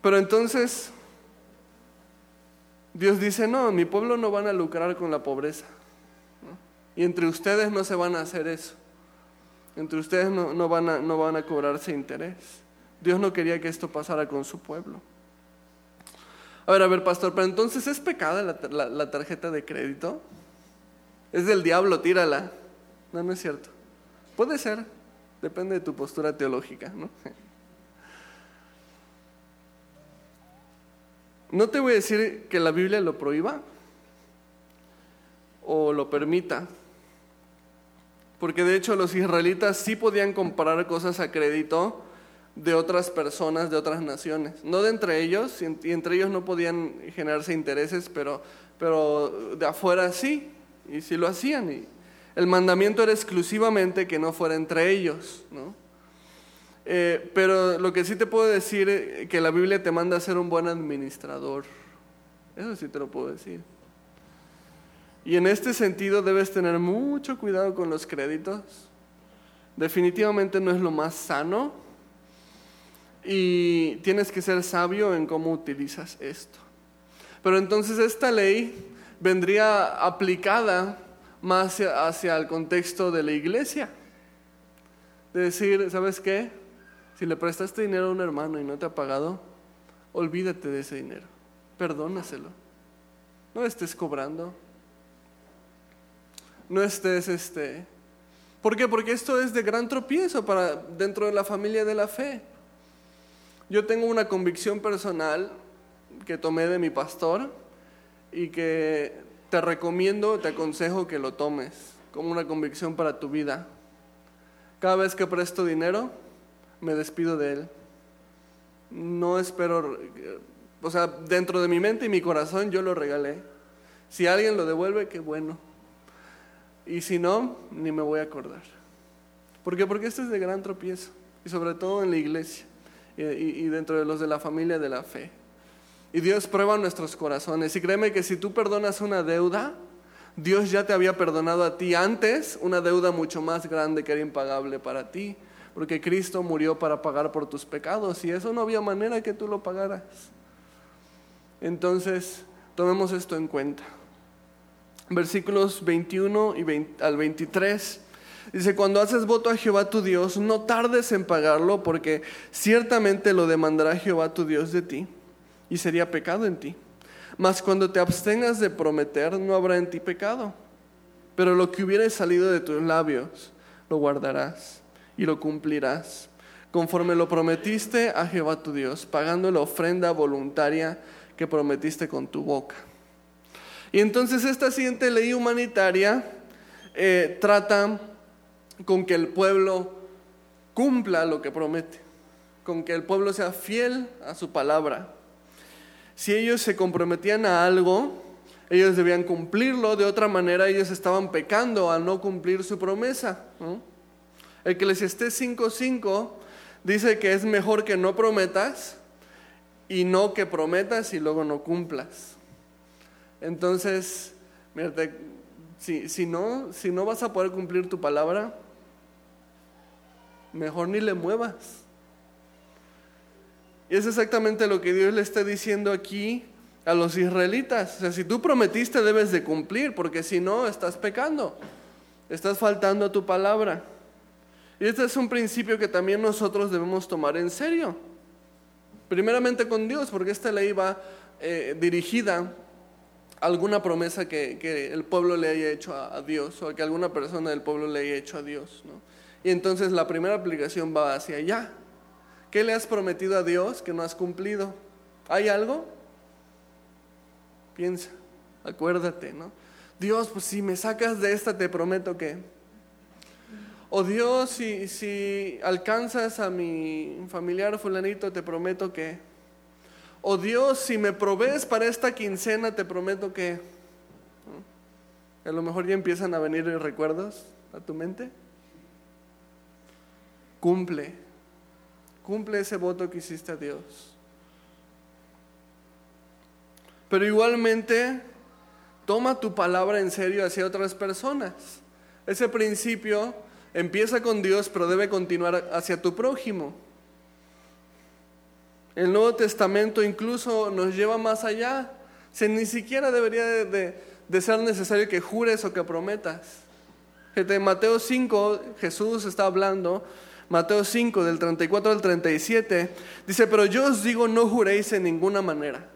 Pero entonces Dios dice, no, mi pueblo no van a lucrar con la pobreza. Y entre ustedes no se van a hacer eso. Entre ustedes no, van a, no van a cobrarse interés. Dios no quería que esto pasara con su pueblo. A ver, a ver, pastor, pero entonces es pecada la, la tarjeta de crédito. Es del diablo, tírala. No, no es cierto. Puede ser, depende de tu postura teológica, ¿no? No te voy a decir que la Biblia lo prohíba o lo permita, porque de hecho los israelitas sí podían comprar cosas a crédito de otras personas, de otras naciones, no de entre ellos, y entre ellos no podían generarse intereses, pero, pero de afuera sí, y sí lo hacían. Y el mandamiento era exclusivamente que no fuera entre ellos, ¿no? Eh, pero lo que sí te puedo decir es eh, que la Biblia te manda a ser un buen administrador. Eso sí te lo puedo decir. Y en este sentido debes tener mucho cuidado con los créditos. Definitivamente no es lo más sano. Y tienes que ser sabio en cómo utilizas esto. Pero entonces esta ley vendría aplicada más hacia el contexto de la iglesia. De decir, ¿sabes qué? Si le prestaste dinero a un hermano y no te ha pagado, olvídate de ese dinero. Perdónaselo. No estés cobrando. No estés este. ¿Por qué? Porque esto es de gran tropiezo para dentro de la familia de la fe. Yo tengo una convicción personal que tomé de mi pastor y que te recomiendo, te aconsejo que lo tomes como una convicción para tu vida. Cada vez que presto dinero, me despido de Él. No espero, o sea, dentro de mi mente y mi corazón yo lo regalé. Si alguien lo devuelve, qué bueno. Y si no, ni me voy a acordar. ¿Por qué? Porque esto es de gran tropiezo. Y sobre todo en la iglesia y, dentro de los de la familia de la fe. Y Dios prueba nuestros corazones. Y créeme que si tú perdonas una deuda, Dios ya te había perdonado a ti antes una deuda mucho más grande que era impagable para ti porque Cristo murió para pagar por tus pecados y eso no había manera que tú lo pagaras. Entonces, tomemos esto en cuenta. Versículos 21 y al 23. Dice, cuando haces voto a Jehová tu Dios, no tardes en pagarlo, porque ciertamente lo demandará Jehová tu Dios de ti, y sería pecado en ti. Mas cuando te abstengas de prometer, no habrá en ti pecado pero lo que hubiere salido de tus labios lo guardarás y lo cumplirás, conforme lo prometiste a Jehová tu Dios, pagando la ofrenda voluntaria que prometiste con tu boca. Y entonces esta siguiente ley humanitaria eh, trata con que el pueblo cumpla lo que promete, con que el pueblo sea fiel a su palabra. Si ellos se comprometían a algo, ellos debían cumplirlo, de otra manera ellos estaban pecando al no cumplir su promesa. Esté 5.5 dice que es mejor que no prometas y no que prometas y luego no cumplas. Entonces, si, si, no, si no vas a poder cumplir tu palabra, mejor ni le muevas. Y es exactamente lo que Dios le está diciendo aquí a los israelitas. O sea, si tú prometiste debes de cumplir, porque si no, estás pecando, estás faltando a tu palabra. Y este es un principio que también nosotros debemos tomar en serio. Primeramente con Dios, porque esta ley va eh, dirigida a alguna promesa que, el pueblo le haya hecho a, Dios o que alguna persona del pueblo le haya hecho a Dios. Y entonces la primera aplicación va hacia allá. ¿Qué le has prometido a Dios que no has cumplido? ¿Hay algo? Piensa, acuérdate, ¿no? Dios, pues si me sacas de esta, te prometo que o Dios, si, si alcanzas a mi familiar fulanito, te prometo que. O Dios, si me provees para esta quincena, te prometo que. A lo mejor ya empiezan a venir recuerdos a tu mente. Cumple. Cumple ese voto que hiciste a Dios. Pero igualmente, toma tu palabra en serio hacia otras personas. Ese principio Empieza con Dios, pero debe continuar hacia tu prójimo. El Nuevo Testamento incluso nos lleva más allá. Si ni siquiera debería de, ser necesario que jures o que prometas. En Mateo 5, Jesús está hablando, Mateo 5, del 34 al 37, dice, pero yo os digo, no juréis en ninguna manera,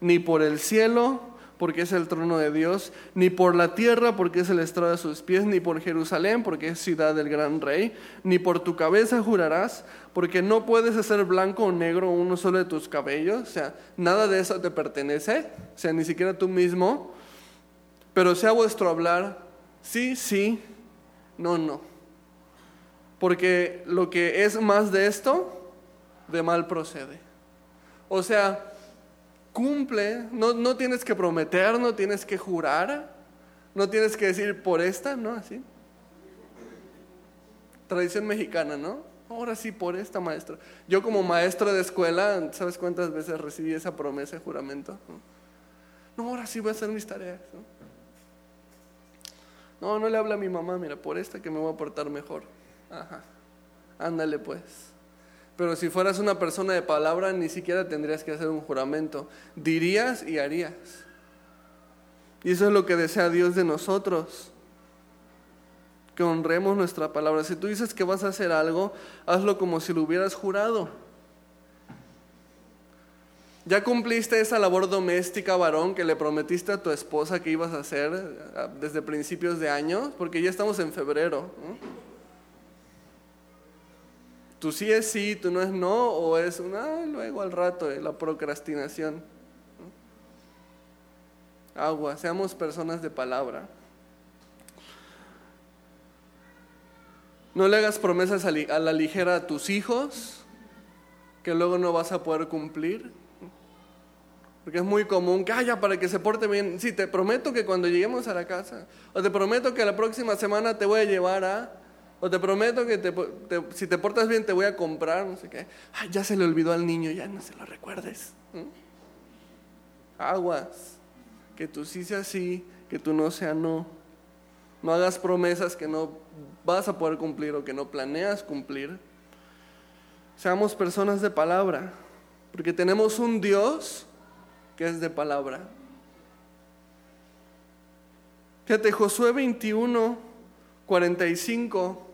ni por el cielo, porque es el trono de Dios, ni por la tierra, porque es el estrado de sus pies, ni por Jerusalén, porque es ciudad del gran rey, ni por tu cabeza jurarás, porque no puedes hacer blanco o negro uno solo de tus cabellos, o sea, nada de eso te pertenece, o sea, ni siquiera tú mismo, pero sea vuestro hablar, sí, sí, no, no. Porque lo que es más de esto, de mal procede. O sea, cumple, no, no tienes que prometer, no tienes que jurar, no tienes que decir por esta, ¿no? Así. Tradición mexicana, ¿no? Ahora sí, por esta maestra. Yo como maestro de escuela, ¿sabes cuántas veces recibí esa promesa de juramento? No, ahora sí voy a hacer mis tareas. ¿no? no, no le habla a mi mamá, mira, por esta que me voy a portar mejor. Ajá, ándale pues. Pero si fueras una persona de palabra, ni siquiera tendrías que hacer un juramento. Dirías y harías. Y eso es lo que desea Dios de nosotros. Que honremos nuestra palabra. Si tú dices que vas a hacer algo, hazlo como si lo hubieras jurado. ¿Ya cumpliste esa labor doméstica, varón, que le prometiste a tu esposa que ibas a hacer eh, desde principios de año? Porque ya estamos en febrero. Tú sí es sí, tú no es no, o es una, luego al rato, eh, la procrastinación. Agua, seamos personas de palabra. No le hagas promesas a, la ligera a tus hijos que luego no vas a poder cumplir. Porque es muy común, calla para que se porte bien. Sí, te prometo que cuando lleguemos a la casa, o te prometo que la próxima semana te voy a llevar a... O te prometo que si te portas bien te voy a comprar, no sé qué. Ay, ya se le olvidó al niño, ya no se lo recuerdes. Aguas. Que tú sí sea sí, que tú no sea no. No hagas promesas que no vas a poder cumplir o que no planeas cumplir. Seamos personas de palabra, porque tenemos un Dios que es de palabra. Fíjate, Josué 21, 45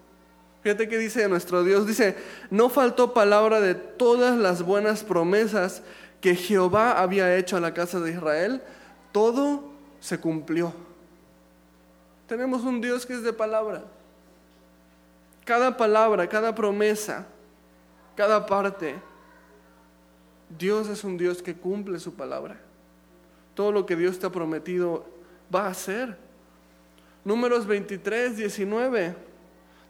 Fíjate que dice nuestro Dios, dice, no faltó palabra de todas las buenas promesas que Jehová había hecho a la casa de Israel, todo se cumplió. Tenemos un Dios que es de palabra. Cada palabra, cada promesa, cada parte, Dios es un Dios que cumple su palabra. Todo lo que Dios te ha prometido va a hacer. Números 23, 19.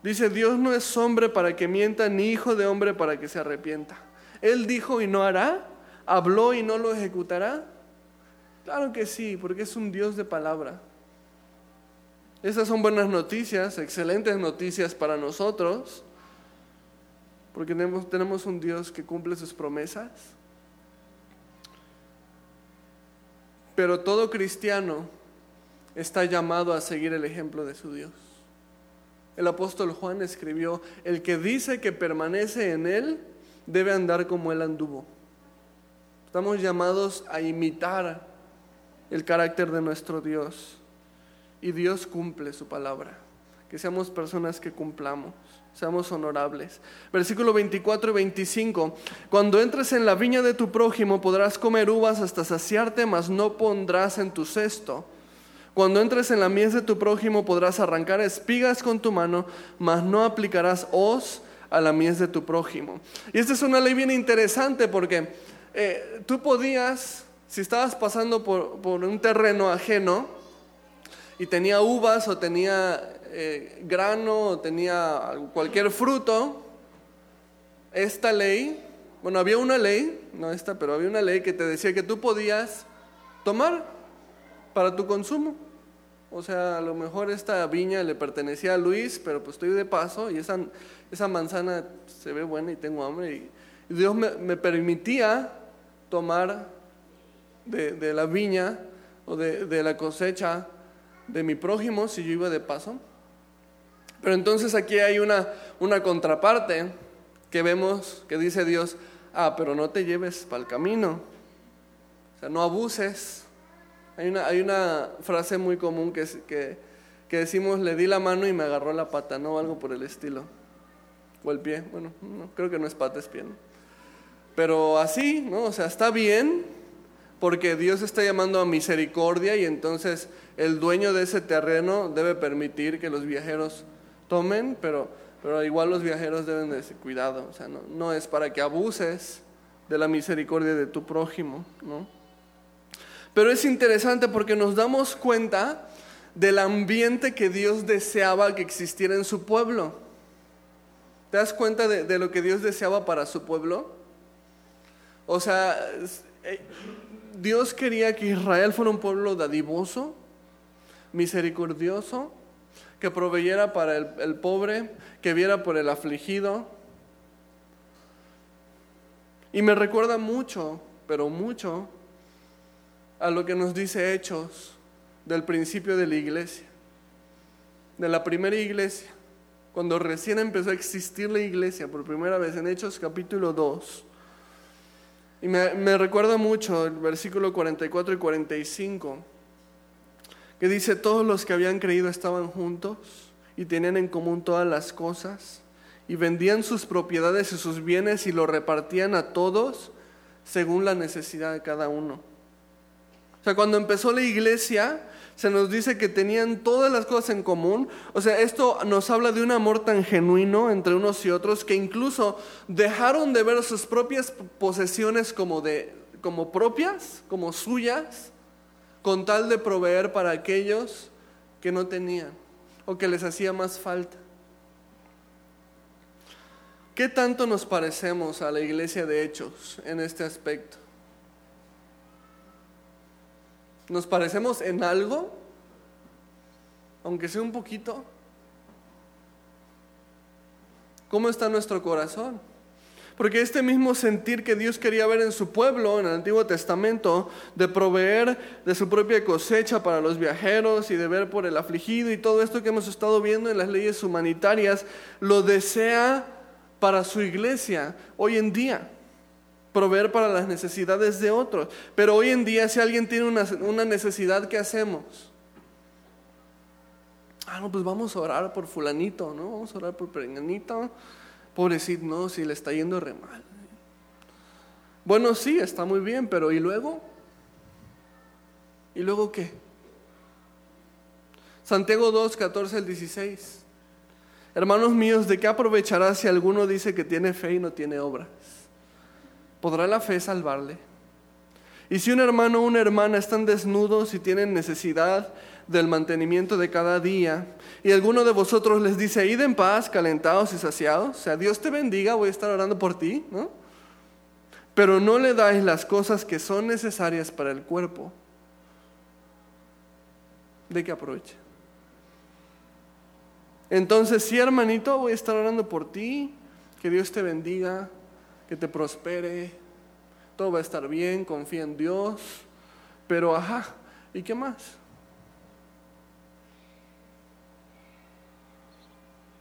Dice, Dios no es hombre para que mienta, ni hijo de hombre para que se arrepienta. Él dijo y no hará, habló y no lo ejecutará. Claro que sí, porque es un Dios de palabra. Esas son buenas noticias, excelentes noticias para nosotros, porque tenemos, un Dios que cumple sus promesas. Pero todo cristiano está llamado a seguir el ejemplo de su Dios. El apóstol Juan escribió, el que dice que permanece en Él debe andar como Él anduvo. Estamos llamados a imitar el carácter de nuestro Dios y Dios cumple su palabra. Que seamos personas que cumplamos, seamos honorables. Versículo 24 y 25. Cuando entres en la viña de tu prójimo podrás comer uvas hasta saciarte, mas no pondrás en tu cesto cuando entres en la mies de tu prójimo podrás arrancar espigas con tu mano, mas no aplicarás hoz a la mies de tu prójimo. Y esta es una ley bien interesante porque eh, tú podías, si estabas pasando por, un terreno ajeno y tenía uvas o tenía eh, grano o tenía cualquier fruto, esta ley, bueno, había una ley, no esta, pero había una ley que te decía que tú podías tomar para tu consumo. O sea, a lo mejor esta viña le pertenecía a Luis, pero pues estoy de paso y esa, esa manzana se ve buena y tengo hambre. Y, Dios me, permitía tomar de, la viña o de, de, la cosecha de mi prójimo si yo iba de paso. Pero entonces aquí hay una, una contraparte que vemos que dice Dios, ah, pero no te lleves para el camino. O sea, no abuses hay una, hay una frase muy común que, que, que, decimos, le di la mano y me agarró la pata, ¿no? Algo por el estilo. O el pie, bueno, no, creo que no es pata, es pie. Pero así, ¿no? O sea, está bien porque Dios está llamando a misericordia y entonces el dueño de ese terreno debe permitir que los viajeros tomen, pero, pero igual los viajeros deben de cuidado. O sea, no, no es para que abuses de la misericordia de tu prójimo, ¿no? Pero es interesante porque nos damos cuenta del ambiente que Dios deseaba que existiera en su pueblo. ¿Te das cuenta de, lo que Dios deseaba para su pueblo? O sea, eh, Dios quería que Israel fuera un pueblo dadivoso, misericordioso, que proveyera para el, el pobre, que viera por el afligido. Y me recuerda mucho, pero mucho, a lo que nos dice Hechos del principio de la iglesia, de la primera iglesia, cuando recién empezó a existir la iglesia por primera vez en Hechos capítulo 2. Y me, recuerda mucho el versículo 44 y 45, que dice, todos los que habían creído estaban juntos y tenían en común todas las cosas, y vendían sus propiedades y sus bienes y lo repartían a todos según la necesidad de cada uno. O sea, cuando empezó la iglesia, se nos dice que tenían todas las cosas en común. O sea, esto nos habla de un amor tan genuino entre unos y otros que incluso dejaron de ver sus propias posesiones como, de, como propias, como suyas, con tal de proveer para aquellos que no tenían o que les hacía más falta. ¿Qué tanto nos parecemos a la iglesia de Hechos en este aspecto? ¿Nos parecemos en algo? Aunque sea un poquito. ¿Cómo está nuestro corazón? Porque este mismo sentir que Dios quería ver en su pueblo en el Antiguo Testamento, de proveer de su propia cosecha para los viajeros y de ver por el afligido y todo esto que hemos estado viendo en las leyes humanitarias, lo desea para su iglesia hoy en día proveer para las necesidades de otros. Pero hoy en día si alguien tiene una, necesidad, ¿qué hacemos? Ah, no, pues vamos a orar por fulanito, ¿no? Vamos a orar por perenganito. Pobrecito, no, si le está yendo re mal. Bueno, sí, está muy bien, pero ¿y luego? ¿Y luego qué? Santiago 2, 14 al 16. Hermanos míos, ¿de qué aprovechará si alguno dice que tiene fe y no tiene obras? ¿Podrá la fe salvarle? Y si un hermano o una hermana están desnudos y tienen necesidad del mantenimiento de cada día, y alguno de vosotros les dice, id en paz, calentados y saciados, o sea, Dios te bendiga, voy a estar orando por ti, ¿no? Pero no le dais las cosas que son necesarias para el cuerpo, ¿de qué aprovecha? Entonces, sí, hermanito, voy a estar orando por ti, que Dios te bendiga, que te prospere, todo va a estar bien, confía en Dios, pero ajá, ¿y qué más?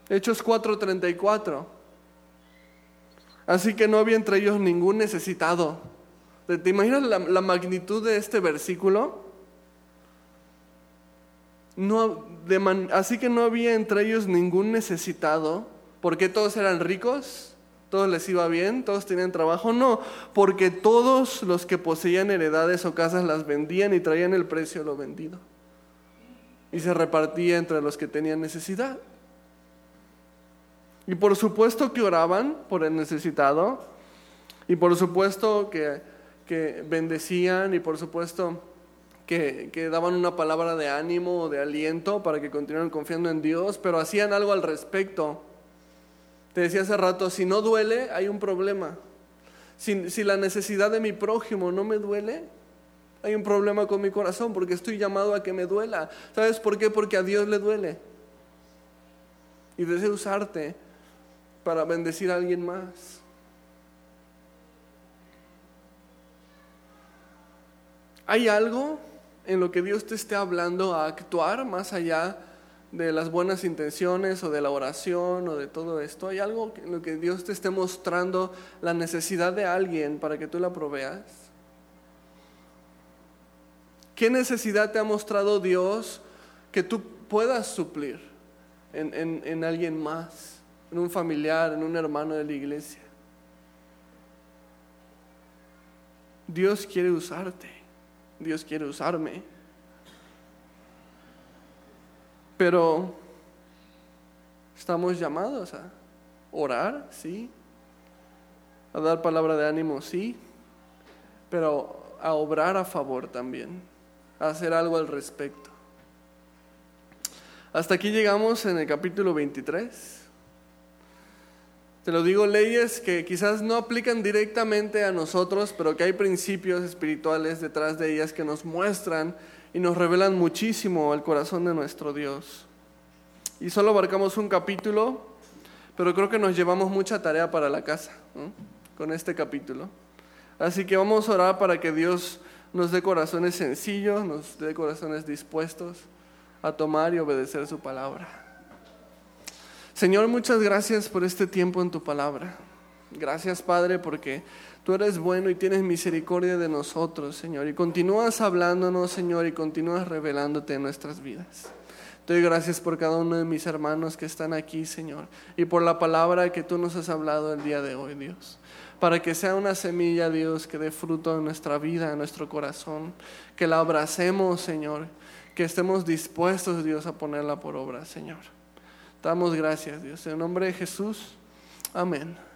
Hechos 4:34. Así que no había entre ellos ningún necesitado. ¿Te imaginas la, magnitud de este versículo? Así que no había entre ellos ningún necesitado, porque todos eran ricos, todos les iba bien, todos tenían trabajo. No, porque todos los que poseían heredades o casas las vendían y traían el precio de lo vendido. Y se repartía entre los que tenían necesidad. Y por supuesto que oraban por el necesitado, y por supuesto que, que bendecían, y por supuesto que, daban una palabra de ánimo o de aliento para que continuaran confiando en Dios, pero hacían algo al respecto. Te decía hace rato, si no duele, hay un problema. Si, la necesidad de mi prójimo no me duele, hay un problema con mi corazón porque estoy llamado a que me duela. ¿Sabes por qué? Porque a Dios le duele. Y desea usarte para bendecir a alguien más. ¿Hay algo en lo que Dios te esté hablando a actuar más allá de las buenas intenciones o de la oración o de todo esto? ¿Hay algo en lo que Dios te esté mostrando la necesidad de alguien para que tú la proveas? ¿Qué necesidad te ha mostrado Dios que tú puedas suplir en, en alguien más, en un familiar, en un hermano de la iglesia? Dios quiere usarte. Dios quiere usarme. Pero estamos llamados a orar, sí. A dar palabra de ánimo, sí. Pero a obrar a favor también. A hacer algo al respecto. Hasta aquí llegamos en el capítulo 23. Te lo digo, leyes que quizás no aplican directamente a nosotros, pero que hay principios espirituales detrás de ellas que nos muestran y nos revelan muchísimo el corazón de nuestro Dios. Y solo abarcamos un capítulo, pero creo que nos llevamos mucha tarea para la casa con este capítulo. Así que vamos a orar para que Dios nos dé corazones sencillos, nos dé corazones dispuestos a tomar y obedecer su palabra. Señor, muchas gracias por este tiempo en tu palabra. Gracias, Padre, porque tú eres bueno y tienes misericordia de nosotros, Señor. Y continúas hablándonos, Señor, y continúas revelándote en nuestras vidas. Doy gracias por cada uno de mis hermanos que están aquí, Señor, y por la palabra que tú nos has hablado el día de hoy, Dios. Para que sea una semilla, Dios, que dé fruto en nuestra vida, en nuestro corazón. Que la abracemos, Señor. Que estemos dispuestos, Dios, a ponerla por obra, Señor. Damos gracias, Dios. En nombre de Jesús. Amén.